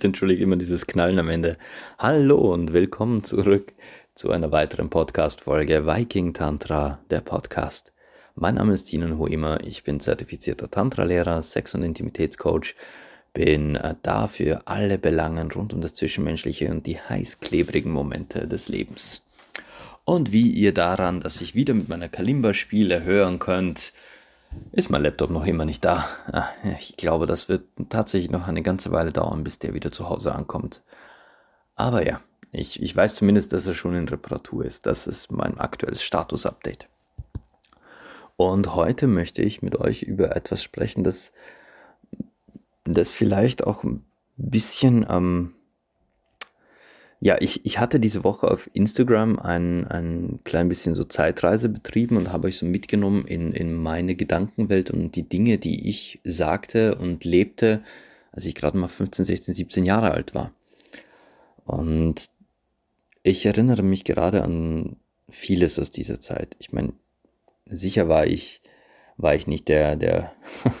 Bitte entschuldige immer dieses Knallen am Ende. Hallo und willkommen zurück zu einer weiteren Podcast-Folge Viking Tantra, der Podcast. Mein Name ist Tinan Hoimer, ich bin zertifizierter Tantra-Lehrer, Sex- und Intimitätscoach, bin äh, da für alle Belangen rund um das Zwischenmenschliche und die heißklebrigen Momente des Lebens. Und wie ihr daran, dass ich wieder mit meiner Kalimba spiele, hören könnt, ist mein Laptop noch immer nicht da. Ah, ich glaube, das wird tatsächlich noch eine ganze Weile dauern, bis der wieder zu Hause ankommt. Aber ja, ich, ich weiß zumindest, dass er schon in Reparatur ist. Das ist mein aktuelles Status-Update. Und heute möchte ich mit euch über etwas sprechen, das, das vielleicht auch ein bisschen ähm, ja, ich, ich hatte diese Woche auf Instagram ein, ein klein bisschen so Zeitreise betrieben und habe euch so mitgenommen in, in meine Gedankenwelt und die Dinge, die ich sagte und lebte, als ich gerade mal 15, 16, 17 Jahre alt war. Und ich erinnere mich gerade an vieles aus dieser Zeit. Ich meine, sicher war ich, war ich nicht der, der,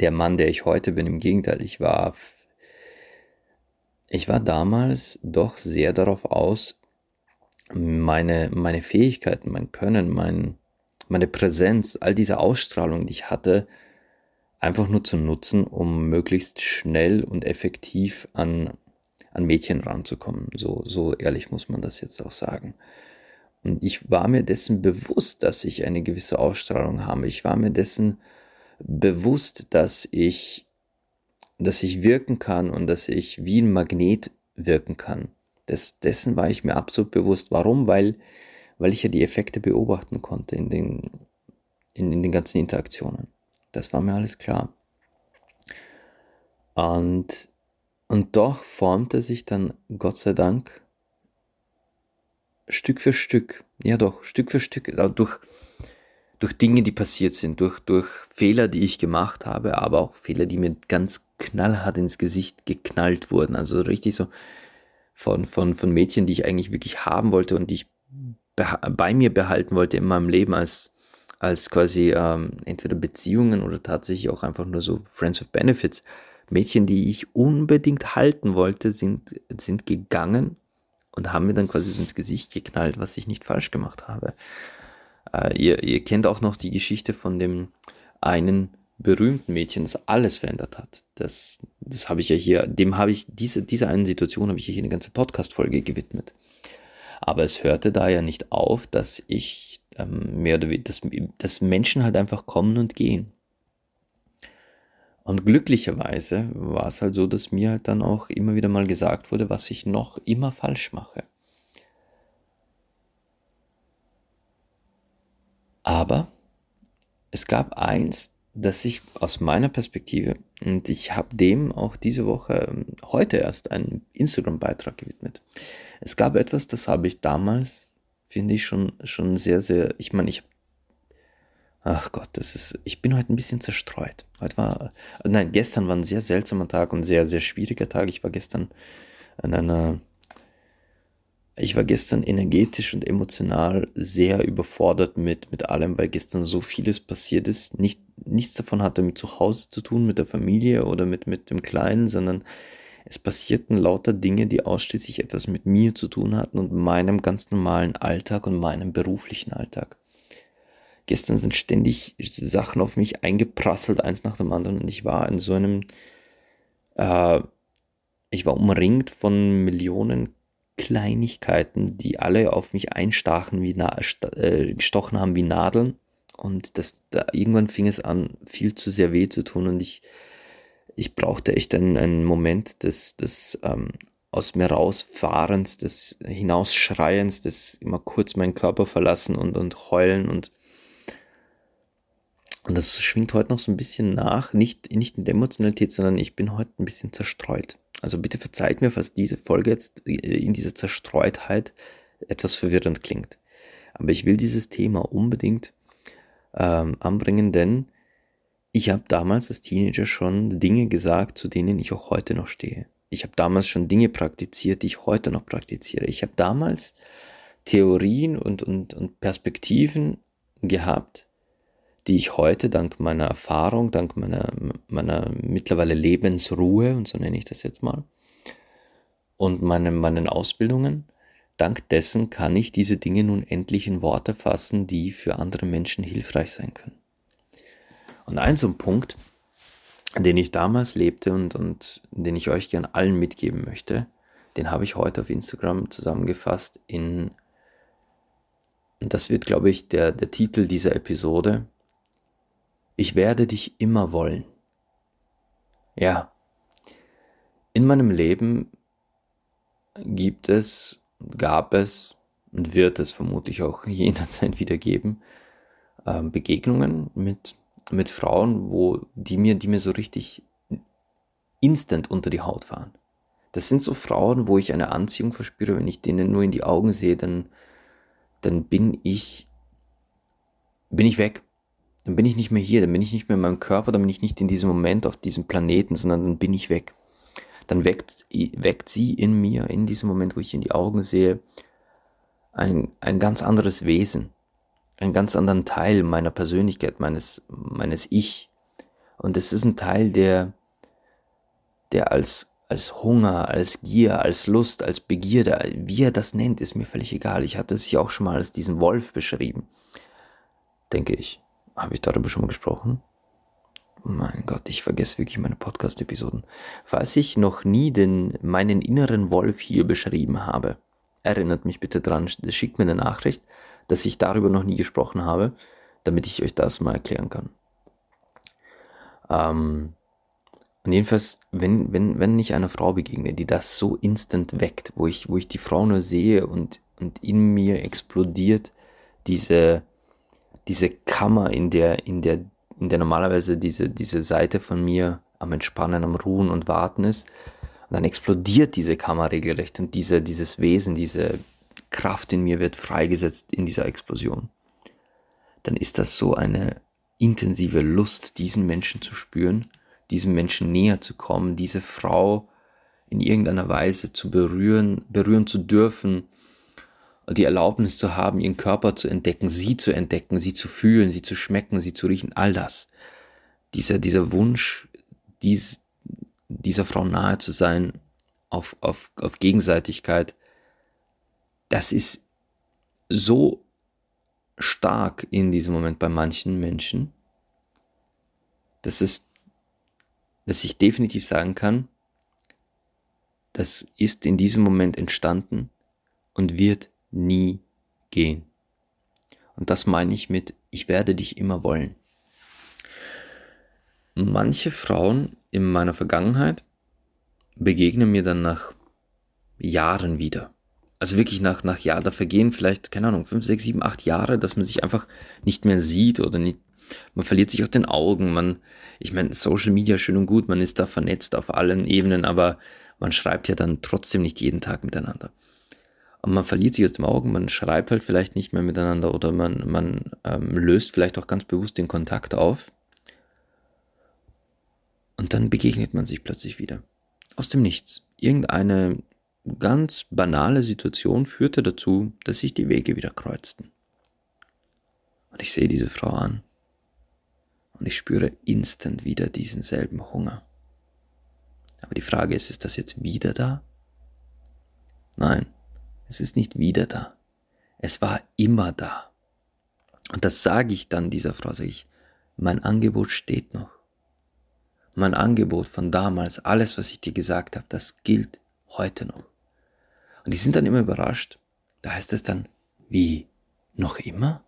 der Mann, der ich heute bin. Im Gegenteil, ich war ich war damals doch sehr darauf aus, meine, meine Fähigkeiten, mein Können, mein, meine Präsenz, all diese Ausstrahlung, die ich hatte, einfach nur zu nutzen, um möglichst schnell und effektiv an, an Mädchen ranzukommen. So, so ehrlich muss man das jetzt auch sagen. Und ich war mir dessen bewusst, dass ich eine gewisse Ausstrahlung habe. Ich war mir dessen bewusst, dass ich dass ich wirken kann und dass ich wie ein Magnet wirken kann. Das, dessen war ich mir absolut bewusst. Warum? Weil, weil ich ja die Effekte beobachten konnte in den, in, in den ganzen Interaktionen. Das war mir alles klar. Und, und doch formte sich dann, Gott sei Dank, Stück für Stück, ja doch, Stück für Stück, durch, durch Dinge, die passiert sind, durch, durch Fehler, die ich gemacht habe, aber auch Fehler, die mir ganz knallhart ins Gesicht geknallt wurden. Also richtig so von, von, von Mädchen, die ich eigentlich wirklich haben wollte und die ich bei mir behalten wollte in meinem Leben als, als quasi ähm, entweder Beziehungen oder tatsächlich auch einfach nur so Friends of Benefits. Mädchen, die ich unbedingt halten wollte, sind, sind gegangen und haben mir dann quasi so ins Gesicht geknallt, was ich nicht falsch gemacht habe. Äh, ihr, ihr kennt auch noch die Geschichte von dem einen berühmten Mädchen, das alles verändert hat. Das, das habe ich ja hier, dem habe ich, diese, dieser einen Situation habe ich hier eine ganze Podcast-Folge gewidmet. Aber es hörte da ja nicht auf, dass ich ähm, mehr oder weniger, dass, dass Menschen halt einfach kommen und gehen. Und glücklicherweise war es halt so, dass mir halt dann auch immer wieder mal gesagt wurde, was ich noch immer falsch mache. Aber es gab eins, das ich aus meiner Perspektive, und ich habe dem auch diese Woche, ähm, heute erst einen Instagram-Beitrag gewidmet. Es gab etwas, das habe ich damals, finde ich, schon, schon sehr, sehr, ich meine, ich Ach Gott, das ist, ich bin heute ein bisschen zerstreut. Heute war, nein, gestern war ein sehr seltsamer Tag und sehr, sehr schwieriger Tag. Ich war gestern an einer ich war gestern energetisch und emotional sehr überfordert mit, mit allem, weil gestern so vieles passiert ist. Nicht, nichts davon hatte mit zu Hause zu tun, mit der Familie oder mit, mit dem Kleinen, sondern es passierten lauter Dinge, die ausschließlich etwas mit mir zu tun hatten und meinem ganz normalen Alltag und meinem beruflichen Alltag. Gestern sind ständig Sachen auf mich eingeprasselt, eins nach dem anderen, und ich war in so einem, äh, ich war umringt von Millionen Kleinigkeiten, die alle auf mich einstachen, wie äh, gestochen haben wie Nadeln. Und das, da, irgendwann fing es an, viel zu sehr weh zu tun. Und ich, ich brauchte echt einen, einen Moment des, des ähm, aus mir rausfahrens, des Hinausschreiens, des immer kurz meinen Körper verlassen und, und heulen und und das schwingt heute noch so ein bisschen nach, nicht, nicht in der Emotionalität, sondern ich bin heute ein bisschen zerstreut. Also bitte verzeiht mir, falls diese Folge jetzt in dieser Zerstreutheit etwas verwirrend klingt. Aber ich will dieses Thema unbedingt ähm, anbringen, denn ich habe damals als Teenager schon Dinge gesagt, zu denen ich auch heute noch stehe. Ich habe damals schon Dinge praktiziert, die ich heute noch praktiziere. Ich habe damals Theorien und, und, und Perspektiven gehabt, die ich heute dank meiner Erfahrung, dank meiner, meiner mittlerweile Lebensruhe, und so nenne ich das jetzt mal, und meine, meinen Ausbildungen. Dank dessen kann ich diese Dinge nun endlich in Worte fassen, die für andere Menschen hilfreich sein können. Und ein so ein Punkt, den ich damals lebte und, und den ich euch gern allen mitgeben möchte, den habe ich heute auf Instagram zusammengefasst in, das wird, glaube ich, der, der Titel dieser Episode, Ich werde dich immer wollen. Ja, in meinem Leben gibt es, gab es und wird es vermutlich auch jederzeit wieder geben, äh, Begegnungen mit, mit Frauen, wo die mir, die mir so richtig instant unter die Haut fahren. Das sind so Frauen, wo ich eine Anziehung verspüre, wenn ich denen nur in die Augen sehe, dann, dann bin ich, bin ich weg. Dann bin ich nicht mehr hier, dann bin ich nicht mehr in meinem Körper, dann bin ich nicht in diesem Moment auf diesem Planeten, sondern dann bin ich weg. Dann weckt, weckt sie in mir, in diesem Moment, wo ich in die Augen sehe, ein, ein ganz anderes Wesen, einen ganz anderen Teil meiner Persönlichkeit, meines, meines Ich. Und es ist ein Teil, der, der als als Hunger, als Gier, als Lust, als Begierde, wie er das nennt, ist mir völlig egal. Ich hatte es hier auch schon mal als diesen Wolf beschrieben. Denke ich. Habe ich darüber schon mal gesprochen? Mein Gott, ich vergesse wirklich meine Podcast-Episoden. Falls ich noch nie den, meinen inneren Wolf hier beschrieben habe, erinnert mich bitte dran, schickt mir eine Nachricht, dass ich darüber noch nie gesprochen habe, damit ich euch das mal erklären kann. Ähm, und jedenfalls, wenn, wenn, wenn ich einer Frau begegne, die das so instant weckt, wo ich, wo ich die Frau nur sehe und, und in mir explodiert diese, diese Kammer, in der, in der, in der normalerweise diese, diese Seite von mir am Entspannen, am Ruhen und Warten ist, und dann explodiert diese Kammer regelrecht und diese, dieses Wesen, diese Kraft in mir wird freigesetzt in dieser Explosion. Dann ist das so eine intensive Lust, diesen Menschen zu spüren diesem Menschen näher zu kommen, diese Frau in irgendeiner Weise zu berühren, berühren zu dürfen, die Erlaubnis zu haben, ihren Körper zu entdecken, sie zu entdecken, sie zu fühlen, sie zu schmecken, sie zu riechen, all das. Dieser, dieser Wunsch, dies, dieser Frau nahe zu sein, auf, auf, auf Gegenseitigkeit, das ist so stark in diesem Moment bei manchen Menschen, dass es dass ich definitiv sagen kann, das ist in diesem Moment entstanden und wird nie gehen. Und das meine ich mit, ich werde dich immer wollen. Manche Frauen in meiner Vergangenheit begegnen mir dann nach Jahren wieder. Also wirklich nach, nach Jahren, da vergehen vielleicht, keine Ahnung, fünf, sechs, sieben, acht Jahre, dass man sich einfach nicht mehr sieht oder nicht, man verliert sich aus den Augen, man, ich meine, Social Media schön und gut, man ist da vernetzt auf allen Ebenen, aber man schreibt ja dann trotzdem nicht jeden Tag miteinander. Und man verliert sich aus den Augen, man schreibt halt vielleicht nicht mehr miteinander oder man, man ähm, löst vielleicht auch ganz bewusst den Kontakt auf. Und dann begegnet man sich plötzlich wieder. Aus dem Nichts. Irgendeine ganz banale Situation führte dazu, dass sich die Wege wieder kreuzten. Und ich sehe diese Frau an und ich spüre instant wieder diesen selben Hunger. Aber die Frage ist, ist das jetzt wieder da? Nein, es ist nicht wieder da. Es war immer da. Und das sage ich dann dieser Frau, sage ich, mein Angebot steht noch. Mein Angebot von damals, alles, was ich dir gesagt habe, das gilt heute noch. Und die sind dann immer überrascht. Da heißt es dann, wie, noch immer?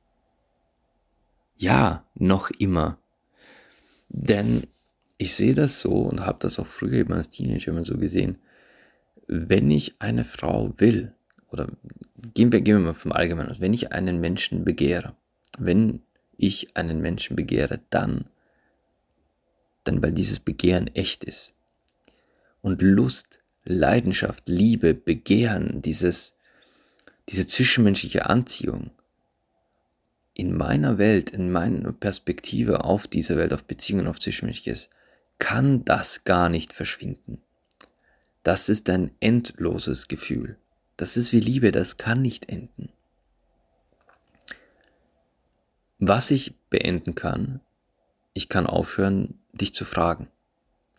Ja, noch immer. Denn ich sehe das so und habe das auch früher eben als Teenager immer so gesehen. Wenn ich eine Frau will, oder gehen wir, gehen wir mal vom Allgemeinen aus, wenn ich einen Menschen begehre, wenn ich einen Menschen begehre, dann, dann weil dieses Begehren echt ist. Und Lust, Leidenschaft, Liebe, Begehren, dieses, diese zwischenmenschliche Anziehung, in meiner Welt, in meiner Perspektive auf diese Welt, auf Beziehungen, auf Zwischenmenschliches, kann das gar nicht verschwinden. Das ist ein endloses Gefühl. Das ist wie Liebe, das kann nicht enden. Was ich beenden kann, ich kann aufhören, dich zu fragen.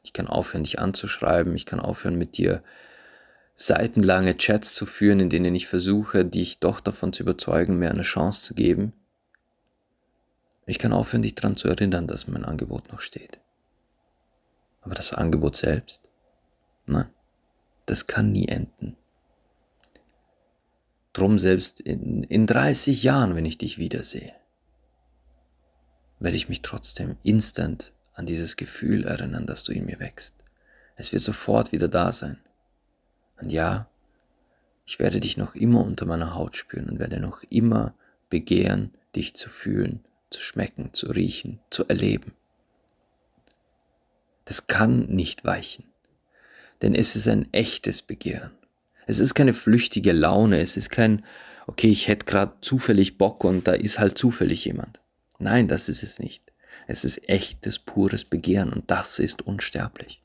Ich kann aufhören, dich anzuschreiben. Ich kann aufhören, mit dir seitenlange Chats zu führen, in denen ich versuche, dich doch davon zu überzeugen, mir eine Chance zu geben. Ich kann aufhören, dich daran zu erinnern, dass mein Angebot noch steht. Aber das Angebot selbst, nein, das kann nie enden. Drum selbst in, in 30 Jahren, wenn ich dich wiedersehe, werde ich mich trotzdem instant an dieses Gefühl erinnern, dass du in mir wächst. Es wird sofort wieder da sein. Und ja, ich werde dich noch immer unter meiner Haut spüren und werde noch immer begehren, dich zu fühlen, zu schmecken, zu riechen, zu erleben. Das kann nicht weichen, denn es ist ein echtes Begehren. Es ist keine flüchtige Laune, es ist kein, okay, ich hätte gerade zufällig Bock und da ist halt zufällig jemand. Nein, das ist es nicht. Es ist echtes, pures Begehren und das ist unsterblich.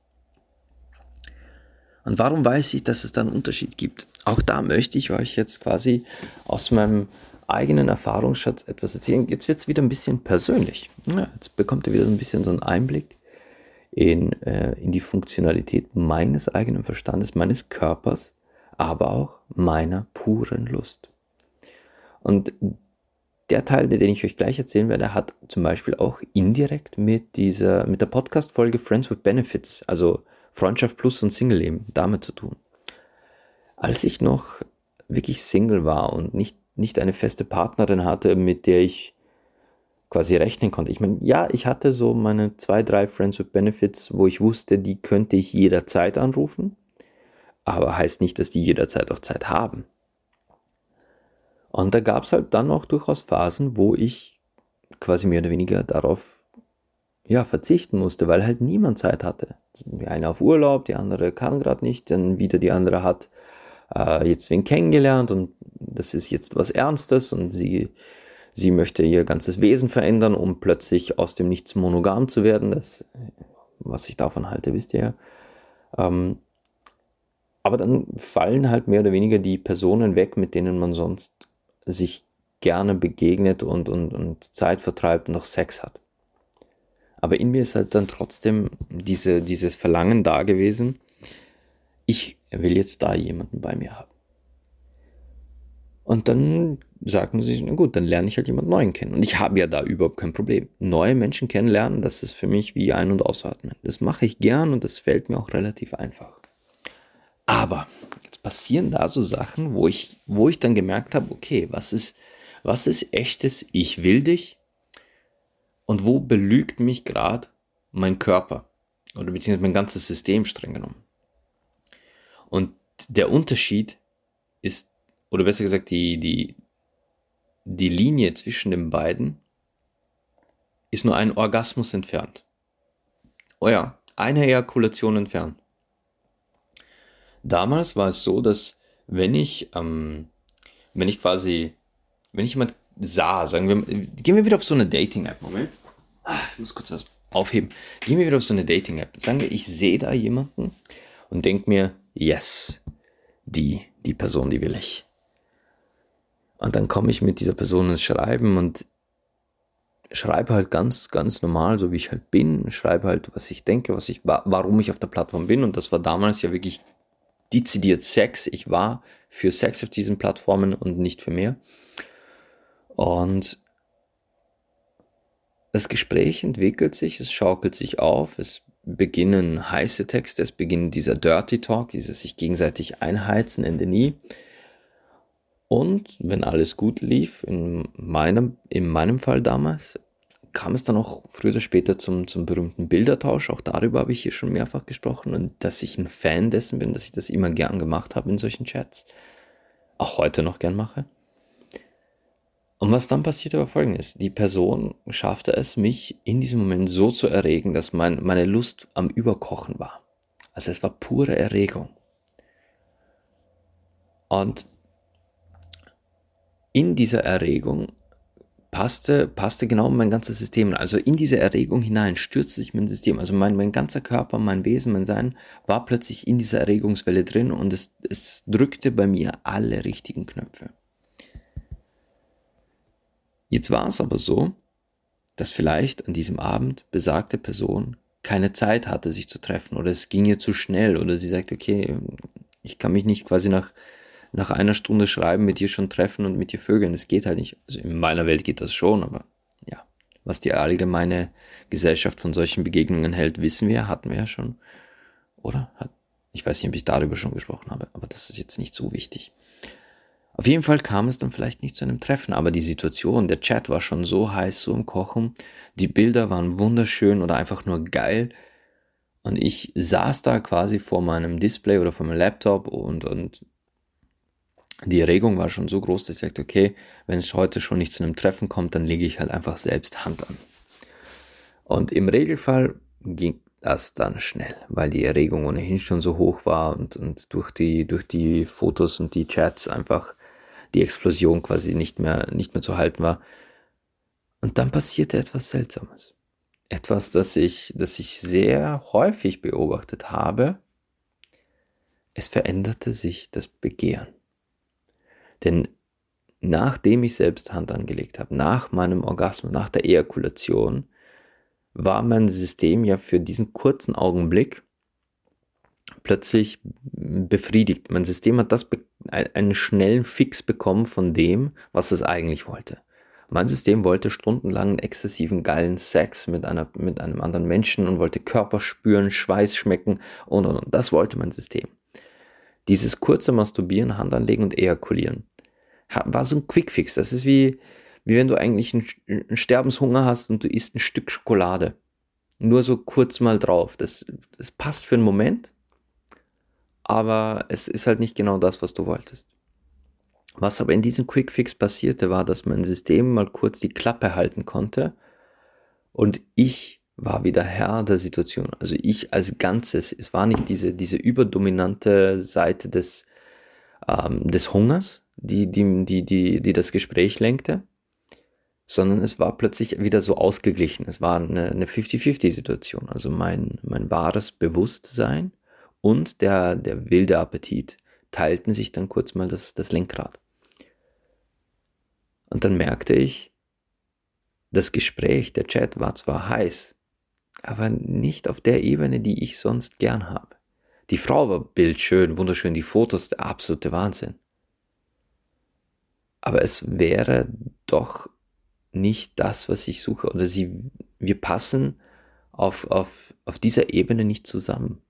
Und warum weiß ich, dass es da einen Unterschied gibt? Auch da möchte ich euch jetzt quasi aus meinem eigenen Erfahrungsschatz etwas erzählen. Jetzt wird es wieder ein bisschen persönlich. Ja, jetzt bekommt ihr wieder ein bisschen so einen Einblick in, äh, in die Funktionalität meines eigenen Verstandes, meines Körpers, aber auch meiner puren Lust. Und der Teil, den ich euch gleich erzählen werde, hat zum Beispiel auch indirekt mit dieser, mit der Podcast-Folge Friends with Benefits, also Freundschaft Plus und Single-Leben, damit zu tun. Als ich noch wirklich Single war und nicht, nicht eine feste Partnerin hatte, mit der ich quasi rechnen konnte. Ich meine, ja, ich hatte so meine zwei, drei Friends with Benefits, wo ich wusste, die könnte ich jederzeit anrufen, aber heißt nicht, dass die jederzeit auch Zeit haben. Und da gab es halt dann auch durchaus Phasen, wo ich quasi mehr oder weniger darauf ja, verzichten musste, weil halt niemand Zeit hatte. Die eine auf Urlaub, die andere kann gerade nicht, dann wieder die andere hat äh, jetzt wen kennengelernt und das ist jetzt was Ernstes und sie, sie möchte ihr ganzes Wesen verändern, um plötzlich aus dem Nichts monogam zu werden. Das, was ich davon halte, wisst ihr ja. Ähm, aber dann fallen halt mehr oder weniger die Personen weg, mit denen man sonst sich gerne begegnet und, und, und Zeit vertreibt und auch Sex hat. Aber in mir ist halt dann trotzdem diese, dieses Verlangen da gewesen, ich will jetzt da jemanden bei mir haben. Und dann sagen sie, na gut, dann lerne ich halt jemanden Neuen kennen. Und ich habe ja da überhaupt kein Problem. Neue Menschen kennenlernen, das ist für mich wie Ein- und Ausatmen. Das mache ich gern und das fällt mir auch relativ einfach. Aber jetzt passieren da so Sachen, wo ich, wo ich dann gemerkt habe, okay, was ist, was ist echtes Ich will dich und wo belügt mich gerade mein Körper oder beziehungsweise mein ganzes System streng genommen. Und der Unterschied ist, oder besser gesagt, die, die, die Linie zwischen den beiden ist nur ein Orgasmus entfernt. Oh ja, eine Ejakulation entfernt. Damals war es so, dass wenn ich, ähm, wenn ich quasi, wenn ich jemand sah, sagen wir, gehen wir wieder auf so eine Dating-App. Moment. Ah, ich muss kurz was aufheben. Gehen wir wieder auf so eine Dating-App. Sagen wir, ich sehe da jemanden und denke mir, yes, die, die Person, die will ich. Und dann komme ich mit dieser Person ins Schreiben und schreibe halt ganz, ganz normal, so wie ich halt bin, schreibe halt, was ich denke, was ich, warum ich auf der Plattform bin. Und das war damals ja wirklich dezidiert Sex. Ich war für Sex auf diesen Plattformen und nicht für mehr. Und das Gespräch entwickelt sich, es schaukelt sich auf, es beginnen heiße Texte, es beginnt dieser Dirty Talk, dieses sich gegenseitig einheizen, Ende nie. Und wenn alles gut lief, in meinem, in meinem Fall damals, kam es dann auch früher oder später zum, zum berühmten Bildertausch. Auch darüber habe ich hier schon mehrfach gesprochen und dass ich ein Fan dessen bin, dass ich das immer gern gemacht habe in solchen Chats. Auch heute noch gern mache. Und was dann passierte, war folgendes. Die Person schaffte es, mich in diesem Moment so zu erregen, dass mein, meine Lust am Überkochen war. Also es war pure Erregung. Und in dieser Erregung passte, passte genau mein ganzes System. Also in diese Erregung hinein stürzte sich mein System. Also mein, mein ganzer Körper, mein Wesen, mein Sein war plötzlich in dieser Erregungswelle drin und es, es drückte bei mir alle richtigen Knöpfe. Jetzt war es aber so, dass vielleicht an diesem Abend besagte Person keine Zeit hatte, sich zu treffen oder es ging ihr zu schnell oder sie sagte, okay, Ich kann mich nicht quasi nach, nach einer Stunde schreiben, mit dir schon treffen und mit dir vögeln. Das geht halt nicht. Also in meiner Welt geht das schon, aber ja, was die allgemeine Gesellschaft von solchen Begegnungen hält, wissen wir, hatten wir ja schon. Oder? Ich weiß nicht, ob ich darüber schon gesprochen habe, aber das ist jetzt nicht so wichtig. Auf jeden Fall kam es dann vielleicht nicht zu einem Treffen, aber die Situation, der Chat war schon so heiß, so im Kochen, die Bilder waren wunderschön oder einfach nur geil. Und ich saß da quasi vor meinem Display oder vor meinem Laptop und, und die Erregung war schon so groß, dass ich sagte, okay, wenn es heute schon nicht zu einem Treffen kommt, dann lege ich halt einfach selbst Hand an. Und im Regelfall ging das dann schnell, weil die Erregung ohnehin schon so hoch war und, und durch, die, durch die Fotos und die Chats einfach die Explosion quasi nicht mehr, nicht mehr zu halten war. Und dann passierte etwas Seltsames. Etwas, das ich, das ich sehr häufig beobachtet habe. Es veränderte sich das Begehren. Denn nachdem ich selbst Hand angelegt habe, nach meinem Orgasmus, nach der Ejakulation, war mein System ja für diesen kurzen Augenblick plötzlich befriedigt. Mein System hat das einen schnellen Fix bekommen von dem, was es eigentlich wollte. Mein System wollte stundenlang exzessiven geilen Sex mit, einer, mit einem anderen Menschen und wollte Körper spüren, Schweiß schmecken und und und. Das wollte mein System. Dieses kurze Masturbieren, Hand anlegen und ejakulieren war so ein Quickfix. Das ist wie, wie wenn du eigentlich einen, einen Sterbenshunger hast und du isst ein Stück Schokolade. Nur so kurz mal drauf. Das, das passt für einen Moment, aber es ist halt nicht genau das, was du wolltest. Was aber in diesem Quickfix passierte, war, dass mein System mal kurz die Klappe halten konnte und ich war wieder Herr der Situation. Also ich als Ganzes. Es war nicht diese, diese überdominante Seite des, ähm, des Hungers, die, die, die, die, die das Gespräch lenkte, sondern es war plötzlich wieder so ausgeglichen. Es war eine, eine 50-50-Situation. Also mein, mein wahres Bewusstsein und der, der wilde Appetit teilten sich dann kurz mal das, das Lenkrad. Und dann merkte ich, das Gespräch, der Chat war zwar heiß, aber nicht auf der Ebene, die ich sonst gern habe. Die Frau war bildschön, wunderschön, die Fotos, der absolute Wahnsinn. Aber es wäre doch nicht das, was ich suche. Oder sie, wir passen auf, auf, auf dieser Ebene nicht zusammen.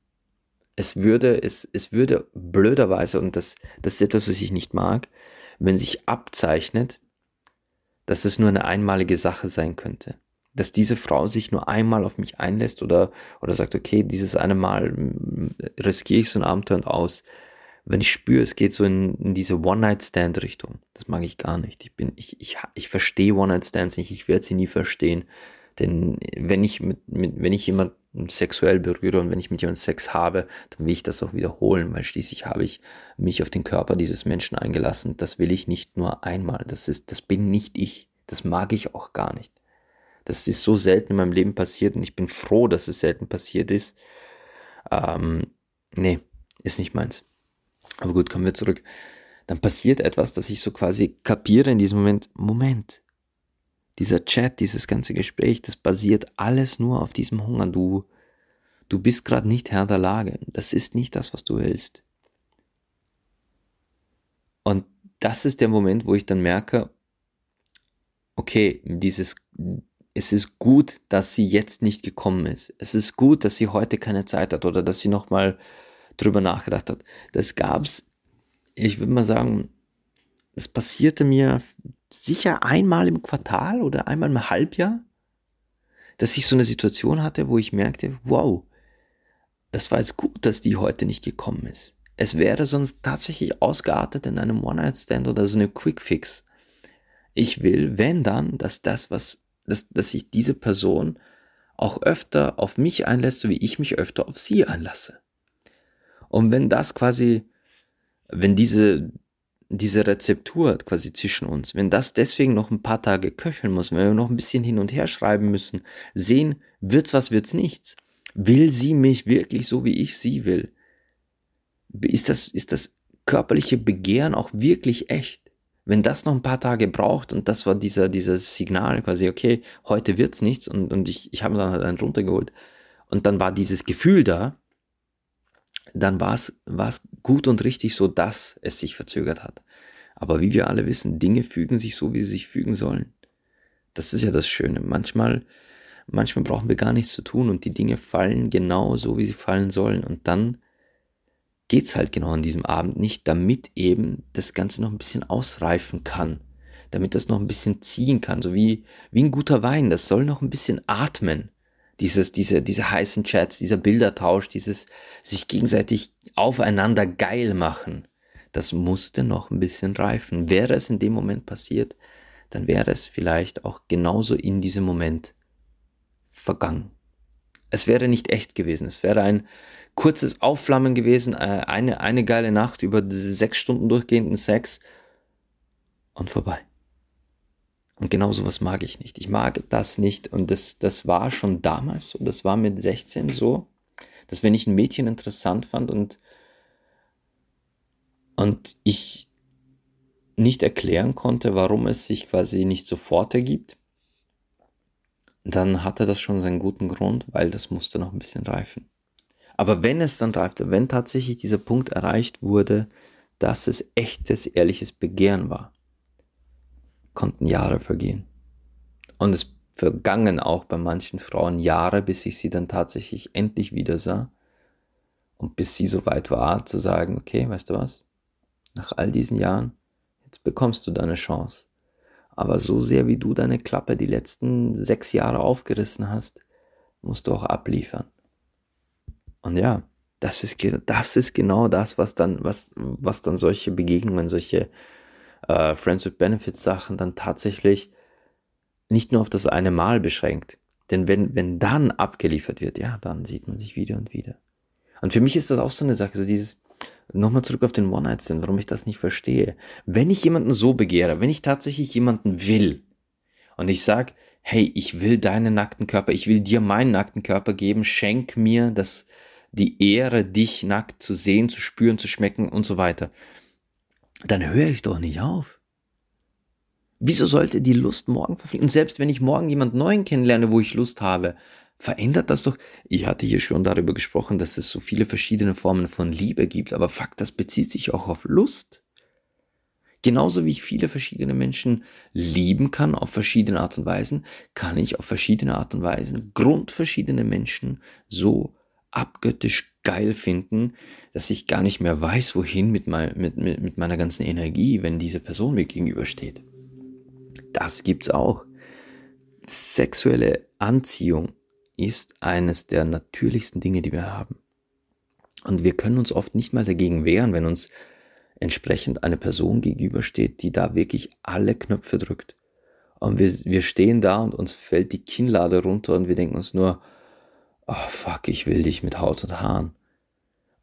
Es würde, es, es würde blöderweise, und das, das ist etwas, was ich nicht mag, wenn sich abzeichnet, dass es nur eine einmalige Sache sein könnte. Dass diese Frau sich nur einmal auf mich einlässt oder, oder sagt, okay, dieses eine Mal mm, riskiere ich so ein Abenteuer und aus wenn ich spüre, es geht so in, in diese One-Night-Stand-Richtung, das mag ich gar nicht. Ich ich, ich, ich verstehe One-Night-Stands nicht, ich werde sie nie verstehen. Denn wenn ich mit, mit, wenn ich jemanden sexuell berühre und wenn ich mit jemandem Sex habe, dann will ich das auch wiederholen, weil schließlich habe ich mich auf den Körper dieses Menschen eingelassen. Das will ich nicht nur einmal. Das ist, das bin nicht ich. Das mag ich auch gar nicht. Das ist so selten in meinem Leben passiert und ich bin froh, dass es selten passiert ist. Ähm, nee, ist nicht meins. Aber gut, kommen wir zurück. Dann passiert etwas, dass ich so quasi kapiere in diesem Moment, Moment, dieser Chat, dieses ganze Gespräch, das basiert alles nur auf diesem Hunger. Du, du bist gerade nicht Herr der Lage. Das ist nicht das, was du willst. Und das ist der Moment, wo ich dann merke, okay, dieses, es ist gut, dass sie jetzt nicht gekommen ist. Es ist gut, dass sie heute keine Zeit hat oder dass sie nochmal drüber nachgedacht hat. Das gab es, ich würde mal sagen, das passierte mir sicher einmal im Quartal oder einmal im Halbjahr, dass ich so eine Situation hatte, wo ich merkte, wow, das war jetzt gut, dass die heute nicht gekommen ist. Es wäre sonst tatsächlich ausgeartet in einem One-Night-Stand oder so eine Quick-Fix. Ich will, wenn dann, dass das, was, dass, dass sich diese Person auch öfter auf mich einlässt, so wie ich mich öfter auf sie einlasse. Und wenn das quasi, wenn diese, diese Rezeptur quasi zwischen uns, wenn das deswegen noch ein paar Tage köcheln muss, wenn wir noch ein bisschen hin und her schreiben müssen, sehen, wird's was, wird's nichts. Will sie mich wirklich so, wie ich sie will? Ist das, ist das körperliche Begehren auch wirklich echt? Wenn das noch ein paar Tage braucht und das war dieser, dieses Signal quasi, okay, heute wird's nichts und, und ich, ich habe dann halt einen runtergeholt und dann war dieses Gefühl da, dann war es gut und richtig so, dass es sich verzögert hat. Aber wie wir alle wissen, Dinge fügen sich so, wie sie sich fügen sollen. Das ist ja das Schöne. Manchmal, manchmal brauchen wir gar nichts zu tun und die Dinge fallen genau so, wie sie fallen sollen. Und dann geht's halt genau an diesem Abend nicht, damit eben das Ganze noch ein bisschen ausreifen kann. Damit das noch ein bisschen ziehen kann. So wie, wie ein guter Wein. Das soll noch ein bisschen atmen. Dieses, diese, diese heißen Chats, dieser Bildertausch, dieses sich gegenseitig aufeinander geil machen. Das musste noch ein bisschen reifen. Wäre es in dem Moment passiert, dann wäre es vielleicht auch genauso in diesem Moment vergangen. Es wäre nicht echt gewesen. Es wäre ein kurzes Aufflammen gewesen, äh, eine, eine geile Nacht über sechs Stunden durchgehenden Sex und vorbei. Und genau sowas mag ich nicht. Ich mag das nicht. Und das, das war schon damals so. Das war mit 16 so, dass wenn ich ein Mädchen interessant fand und, und ich nicht erklären konnte, warum es sich quasi nicht sofort ergibt, dann hatte das schon seinen guten Grund, weil das musste noch ein bisschen reifen. Aber wenn es dann reifte, wenn tatsächlich dieser Punkt erreicht wurde, dass es echtes, ehrliches Begehren war, konnten Jahre vergehen. Und es vergangen auch bei manchen Frauen Jahre, bis ich sie dann tatsächlich endlich wieder sah. Und bis sie so weit war, zu sagen, okay, weißt du was? Nach all diesen Jahren, jetzt bekommst du deine Chance. Aber so sehr wie du deine Klappe die letzten sechs Jahre aufgerissen hast, musst du auch abliefern. Und ja, das ist, das ist genau das, was dann, was, was dann solche Begegnungen, solche äh, Friends with Benefits Sachen dann tatsächlich nicht nur auf das eine Mal beschränkt. Denn wenn, wenn dann abgeliefert wird, ja, dann sieht man sich wieder und wieder. Und für mich ist das auch so eine Sache, so dieses, nochmal zurück auf den One-Night-Stand, warum ich das nicht verstehe. Wenn ich jemanden so begehre, wenn ich tatsächlich jemanden will und ich sage, hey, ich will deinen nackten Körper, ich will dir meinen nackten Körper geben, schenk mir das, die Ehre, dich nackt zu sehen, zu spüren, zu schmecken und so weiter, dann höre ich doch nicht auf. Wieso sollte die Lust morgen verfliegen? Und selbst wenn ich morgen jemand Neuen kennenlerne, wo ich Lust habe, verändert das doch. Ich hatte hier schon darüber gesprochen, dass es so viele verschiedene Formen von Liebe gibt, aber Fakt, das bezieht sich auch auf Lust. Genauso wie ich viele verschiedene Menschen lieben kann auf verschiedene Art und Weisen, kann ich auf verschiedene Art und Weisen grundverschiedene Menschen so abgöttisch geil finden, dass ich gar nicht mehr weiß, wohin mit, mein, mit, mit, mit meiner ganzen Energie, wenn diese Person mir gegenübersteht. Das gibt's auch. Sexuelle Anziehung ist eines der natürlichsten Dinge, die wir haben. Und wir können uns oft nicht mal dagegen wehren, wenn uns entsprechend eine Person gegenübersteht, die da wirklich alle Knöpfe drückt. Und wir, wir stehen da und uns fällt die Kinnlade runter und wir denken uns nur, oh fuck, ich will dich mit Haut und Haaren.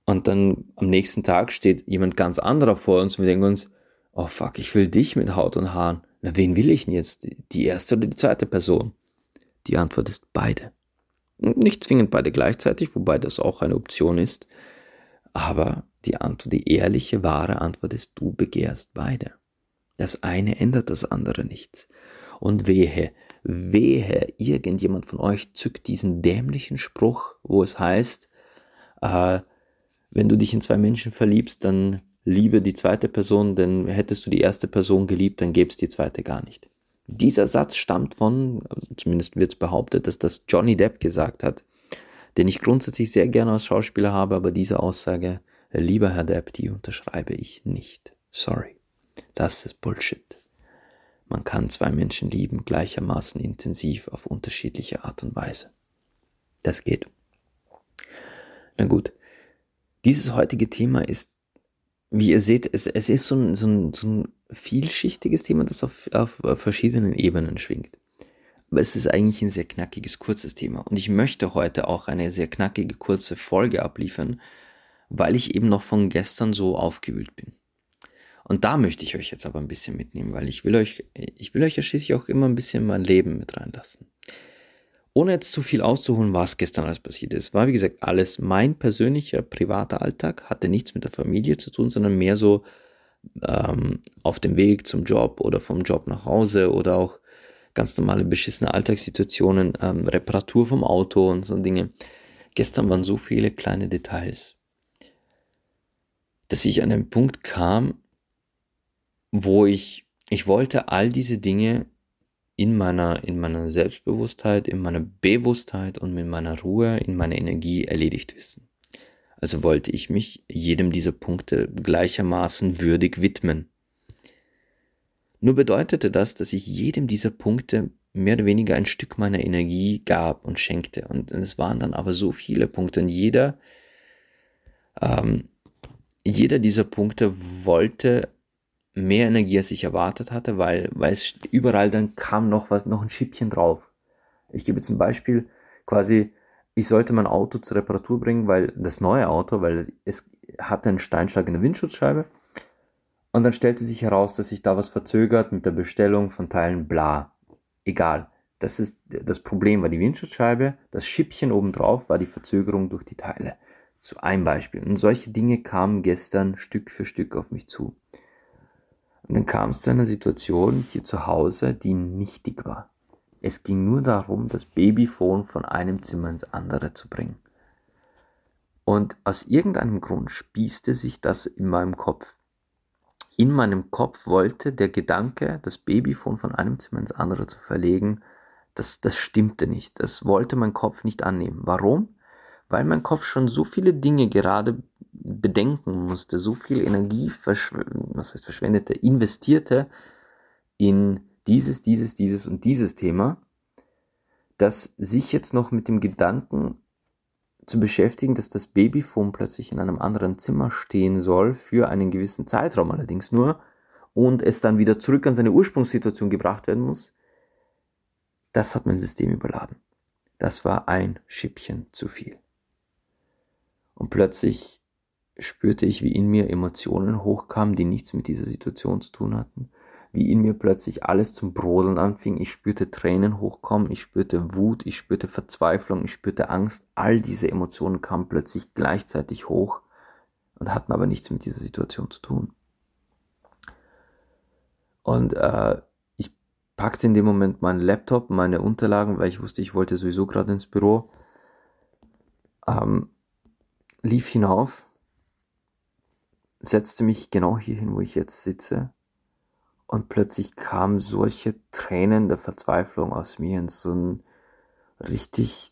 Und dann am nächsten Tag steht jemand ganz anderer vor uns und wir denken uns, oh fuck, ich will dich mit Haut und Haaren. Na, wen will ich denn jetzt? Die erste oder die zweite Person? Die Antwort ist beide. Nicht zwingend beide gleichzeitig, wobei das auch eine Option ist. Aber die Antwort, die ehrliche, wahre Antwort ist, du begehrst beide. Das eine ändert das andere nichts. Und wehe, wehe, irgendjemand von euch zückt diesen dämlichen Spruch, wo es heißt, äh, wenn du dich in zwei Menschen verliebst, dann liebe die zweite Person, denn hättest du die erste Person geliebt, dann gäbe es die zweite gar nicht. Dieser Satz stammt von, zumindest wird es behauptet, dass das Johnny Depp gesagt hat, den ich grundsätzlich sehr gerne als Schauspieler habe, aber diese Aussage, lieber Herr Depp, die unterschreibe ich nicht. Sorry. Das ist Bullshit. Man kann zwei Menschen lieben gleichermaßen intensiv auf unterschiedliche Art und Weise. Das geht. Na gut. Dieses heutige Thema ist, wie ihr seht, es, es ist so ein, so ein, so ein vielschichtiges Thema, das auf, auf verschiedenen Ebenen schwingt. Aber es ist eigentlich ein sehr knackiges, kurzes Thema. Und ich möchte heute auch eine sehr knackige, kurze Folge abliefern, weil ich eben noch von gestern so aufgewühlt bin. Und da möchte ich euch jetzt aber ein bisschen mitnehmen, weil ich will euch, ich will euch ja schließlich auch immer ein bisschen mein Leben mit reinlassen. Ohne jetzt zu viel auszuholen, was gestern alles passiert ist, war wie gesagt alles mein persönlicher privater Alltag, hatte nichts mit der Familie zu tun, sondern mehr so ähm, auf dem Weg zum Job oder vom Job nach Hause oder auch ganz normale beschissene Alltagssituationen, ähm, Reparatur vom Auto und so Dinge. Gestern waren so viele kleine Details. dass ich an einen Punkt kam, wo ich, ich wollte all diese Dinge in meiner, in meiner Selbstbewusstheit, in meiner Bewusstheit und mit meiner Ruhe, in meiner Energie erledigt wissen. Also wollte ich mich jedem dieser Punkte gleichermaßen würdig widmen. Nur bedeutete das, dass ich jedem dieser Punkte mehr oder weniger ein Stück meiner Energie gab und schenkte. Und es waren dann aber so viele Punkte und jeder, ähm, jeder dieser Punkte wollte mehr Energie, als ich erwartet hatte, weil, weil es überall dann kam noch was, noch ein Schippchen drauf. Ich gebe zum Beispiel quasi, ich sollte mein Auto zur Reparatur bringen, weil das neue Auto, weil es hatte einen Steinschlag in der Windschutzscheibe. Und dann stellte sich heraus, dass sich da was verzögert mit der Bestellung von Teilen, bla. Egal. Das ist, das Problem war die Windschutzscheibe, das Schippchen obendrauf war die Verzögerung durch die Teile. So ein Beispiel. Und solche Dinge kamen gestern Stück für Stück auf mich zu. Und dann kam es zu einer Situation hier zu Hause, die nichtig war. Es ging nur darum, das Babyphone von einem Zimmer ins andere zu bringen. Und aus irgendeinem Grund spießte sich das in meinem Kopf. In meinem Kopf wollte der Gedanke, das Babyphone von einem Zimmer ins andere zu verlegen, das, das stimmte nicht. Das wollte mein Kopf nicht annehmen. Warum? Weil mein Kopf schon so viele Dinge gerade bedenken musste, so viel Energie was heißt verschwendete, investierte in dieses, dieses, dieses und dieses Thema, dass sich jetzt noch mit dem Gedanken zu beschäftigen, dass das Babyphone plötzlich in einem anderen Zimmer stehen soll, für einen gewissen Zeitraum allerdings nur, und es dann wieder zurück an seine Ursprungssituation gebracht werden muss, das hat mein System überladen. Das war ein Schippchen zu viel. Und plötzlich spürte ich, wie in mir Emotionen hochkamen, die nichts mit dieser Situation zu tun hatten, wie in mir plötzlich alles zum Brodeln anfing, ich spürte Tränen hochkommen, ich spürte Wut, ich spürte Verzweiflung, ich spürte Angst, all diese Emotionen kamen plötzlich gleichzeitig hoch und hatten aber nichts mit dieser Situation zu tun. Und äh, ich packte in dem Moment meinen Laptop, meine Unterlagen, weil ich wusste, ich wollte sowieso gerade ins Büro, ähm, lief hinauf setzte mich genau hierhin, wo ich jetzt sitze. Und plötzlich kamen solche Tränen der Verzweiflung aus mir in so ein richtig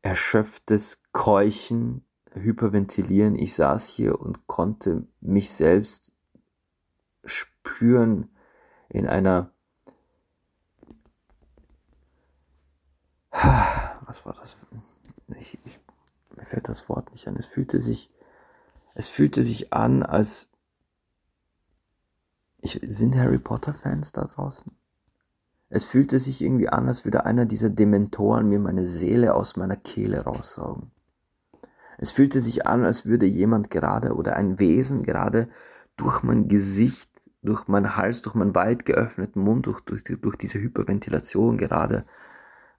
erschöpftes Keuchen, Hyperventilieren. Ich saß hier und konnte mich selbst spüren in einer was war das? Ich, ich, mir fällt das Wort nicht an. Es fühlte sich es fühlte sich an, als ich, sind Harry Potter Fans da draußen? Es fühlte sich irgendwie an, als würde einer dieser Dementoren mir meine Seele aus meiner Kehle raussaugen. Es fühlte sich an, als würde jemand gerade oder ein Wesen gerade durch mein Gesicht, durch meinen Hals, durch meinen weit geöffneten Mund, durch, durch, durch diese Hyperventilation gerade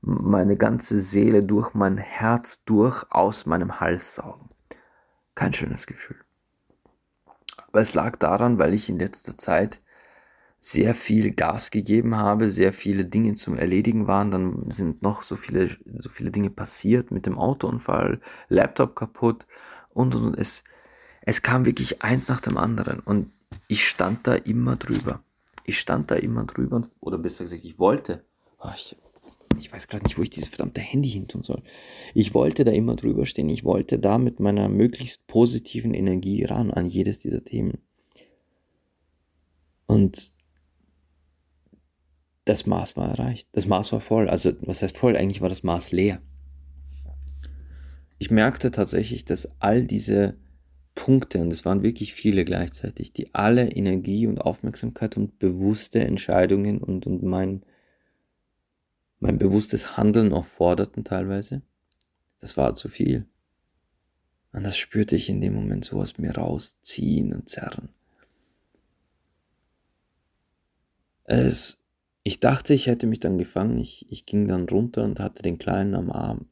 meine ganze Seele durch mein Herz durch aus meinem Hals saugen. Kein schönes Gefühl. Aber es lag daran, weil ich in letzter Zeit sehr viel Gas gegeben habe, sehr viele Dinge zum Erledigen waren, dann sind noch so viele, so viele Dinge passiert mit dem Autounfall, Laptop kaputt und, und, und. Es, es kam wirklich eins nach dem anderen und ich stand da immer drüber. Ich stand da immer drüber, oder besser gesagt, ich wollte. Oh, ich ich weiß gerade nicht, wo ich dieses verdammte Handy hin tun soll. Ich wollte da immer drüber stehen. Ich wollte da mit meiner möglichst positiven Energie ran an jedes dieser Themen. Und das Maß war erreicht. Das Maß war voll. Also, was heißt voll? Eigentlich war das Maß leer. Ich merkte tatsächlich, dass all diese Punkte, und es waren wirklich viele gleichzeitig, die alle Energie und Aufmerksamkeit und bewusste Entscheidungen und, und mein, mein bewusstes Handeln auch forderten teilweise, das war zu viel. Und das spürte ich in dem Moment so aus mir rausziehen und zerren. Es, ich dachte, ich hätte mich dann gefangen. Ich, ich ging dann runter und hatte den Kleinen am Arm.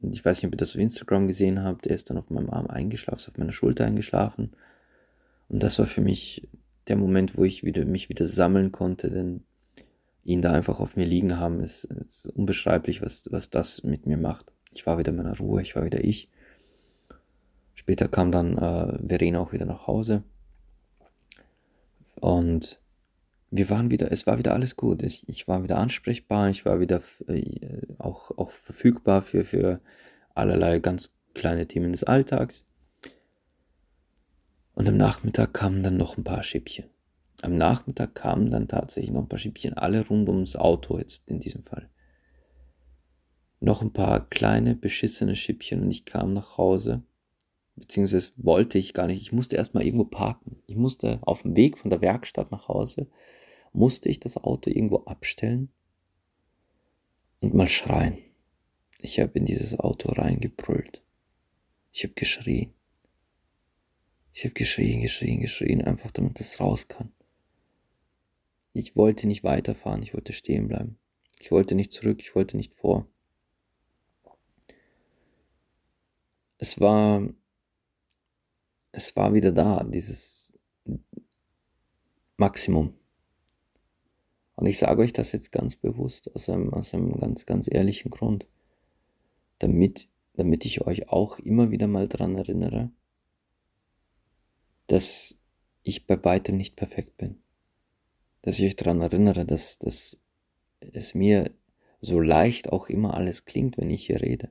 Und ich weiß nicht, ob ihr das auf Instagram gesehen habt. Er ist dann auf meinem Arm eingeschlafen, auf meiner Schulter eingeschlafen. Und das war für mich der Moment, wo ich wieder, mich wieder sammeln konnte, denn ihn da einfach auf mir liegen haben, ist, ist unbeschreiblich, was, was das mit mir macht. Ich war wieder in meiner Ruhe, ich war wieder ich. Später kam dann äh, Verena auch wieder nach Hause. Und wir waren wieder, es war wieder alles gut. Ich, ich war wieder ansprechbar, ich war wieder äh, auch, auch verfügbar für, für allerlei ganz kleine Themen des Alltags. Und am Nachmittag kamen dann noch ein paar Schippchen. Am Nachmittag kamen dann tatsächlich noch ein paar Schippchen, alle rund ums Auto jetzt in diesem Fall. Noch ein paar kleine beschissene Schippchen und ich kam nach Hause beziehungsweise wollte ich gar nicht. Ich musste erstmal irgendwo parken. Ich musste auf dem Weg von der Werkstatt nach Hause, musste ich das Auto irgendwo abstellen und mal schreien. Ich habe in dieses Auto reingebrüllt. Ich habe geschrien. Ich habe geschrien, geschrien, geschrien, einfach damit das raus kann. Ich wollte nicht weiterfahren, ich wollte stehen bleiben. Ich wollte nicht zurück, ich wollte nicht vor. Es war es war wieder da, dieses Maximum. Und ich sage euch das jetzt ganz bewusst aus einem, aus einem ganz, ganz ehrlichen Grund, damit, damit ich euch auch immer wieder mal daran erinnere, dass ich bei weitem nicht perfekt bin. Dass ich euch daran erinnere, dass, dass es mir so leicht auch immer alles klingt, wenn ich hier rede.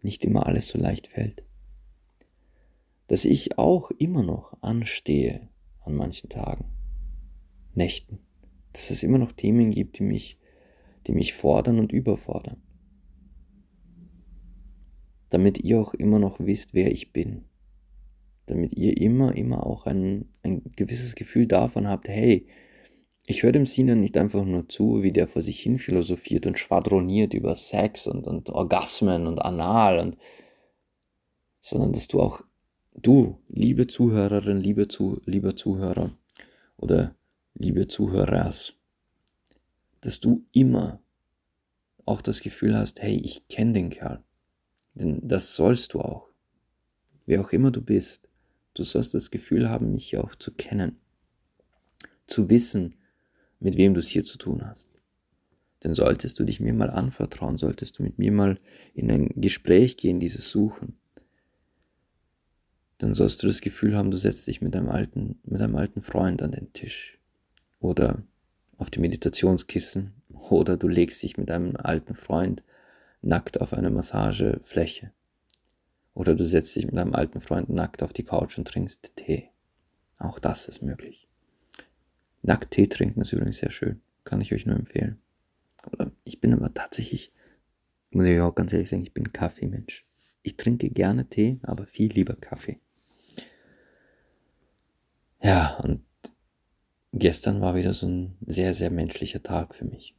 Nicht immer alles so leicht fällt dass ich auch immer noch anstehe an manchen Tagen, Nächten, dass es immer noch Themen gibt, die mich, die mich fordern und überfordern. Damit ihr auch immer noch wisst, wer ich bin. Damit ihr immer, immer auch ein, ein gewisses Gefühl davon habt, hey, ich höre dem Sinan nicht einfach nur zu, wie der vor sich hin philosophiert und schwadroniert über Sex und, und Orgasmen und Anal und sondern dass du auch du, liebe Zuhörerin, liebe zu, lieber Zuhörer oder liebe Zuhörers, dass du immer auch das Gefühl hast, hey, ich kenne den Kerl. Denn das sollst du auch. Wer auch immer du bist, du sollst das Gefühl haben, mich auch zu kennen. Zu wissen, mit wem du es hier zu tun hast. Denn solltest du dich mir mal anvertrauen, solltest du mit mir mal in ein Gespräch gehen, dieses suchen, dann sollst du das Gefühl haben, du setzt dich mit einem alten, mit einem alten Freund an den Tisch oder auf die Meditationskissen oder du legst dich mit einem alten Freund nackt auf eine Massagefläche oder du setzt dich mit einem alten Freund nackt auf die Couch und trinkst Tee. Auch das ist möglich. Nackt Tee trinken ist übrigens sehr schön, kann ich euch nur empfehlen. Oder ich bin aber tatsächlich, muss ich auch ganz ehrlich sagen, ich bin Kaffeemensch. Ich trinke gerne Tee, aber viel lieber Kaffee. Ja, und gestern war wieder so ein sehr, sehr menschlicher Tag für mich.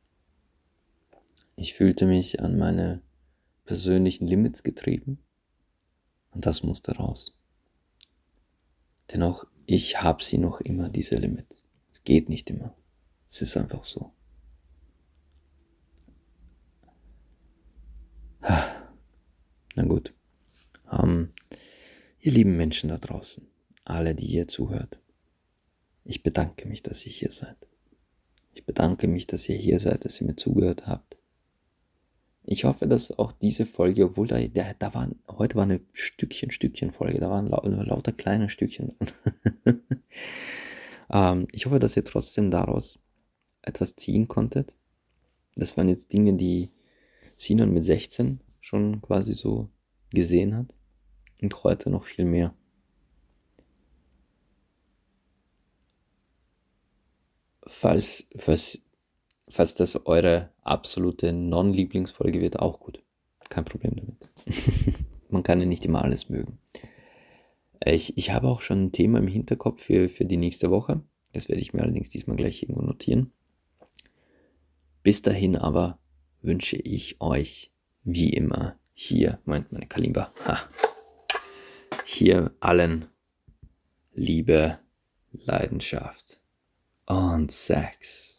Ich fühlte mich an meine persönlichen Limits getrieben und das musste raus. Dennoch, ich habe sie noch immer, diese Limits. Geht nicht immer. Es ist einfach so. Na gut. Ähm, ihr lieben Menschen da draußen, alle, die hier zuhört. Ich bedanke mich, dass ihr hier seid. Ich bedanke mich, dass ihr hier seid, dass ihr mir zugehört habt. Ich hoffe, dass auch diese Folge, obwohl da, da, da waren, heute war eine Stückchen, Stückchen Folge, da waren lau, lauter kleine Stückchen. ähm, ich hoffe, dass ihr trotzdem daraus etwas ziehen konntet. Das waren jetzt Dinge, die Sinan mit 16 schon quasi so gesehen hat und heute noch viel mehr. falls, falls, falls das eure absolute Non-Lieblingsfolge wird, auch gut. Kein Problem damit. Man kann ja nicht immer alles mögen. Ich, ich habe auch schon ein Thema im Hinterkopf für, für die nächste Woche. Das werde ich mir allerdings diesmal gleich irgendwo notieren. Bis dahin aber wünsche ich euch wie immer hier, meint meine Kalimba, ha, hier allen Liebe, Leidenschaft und Sex.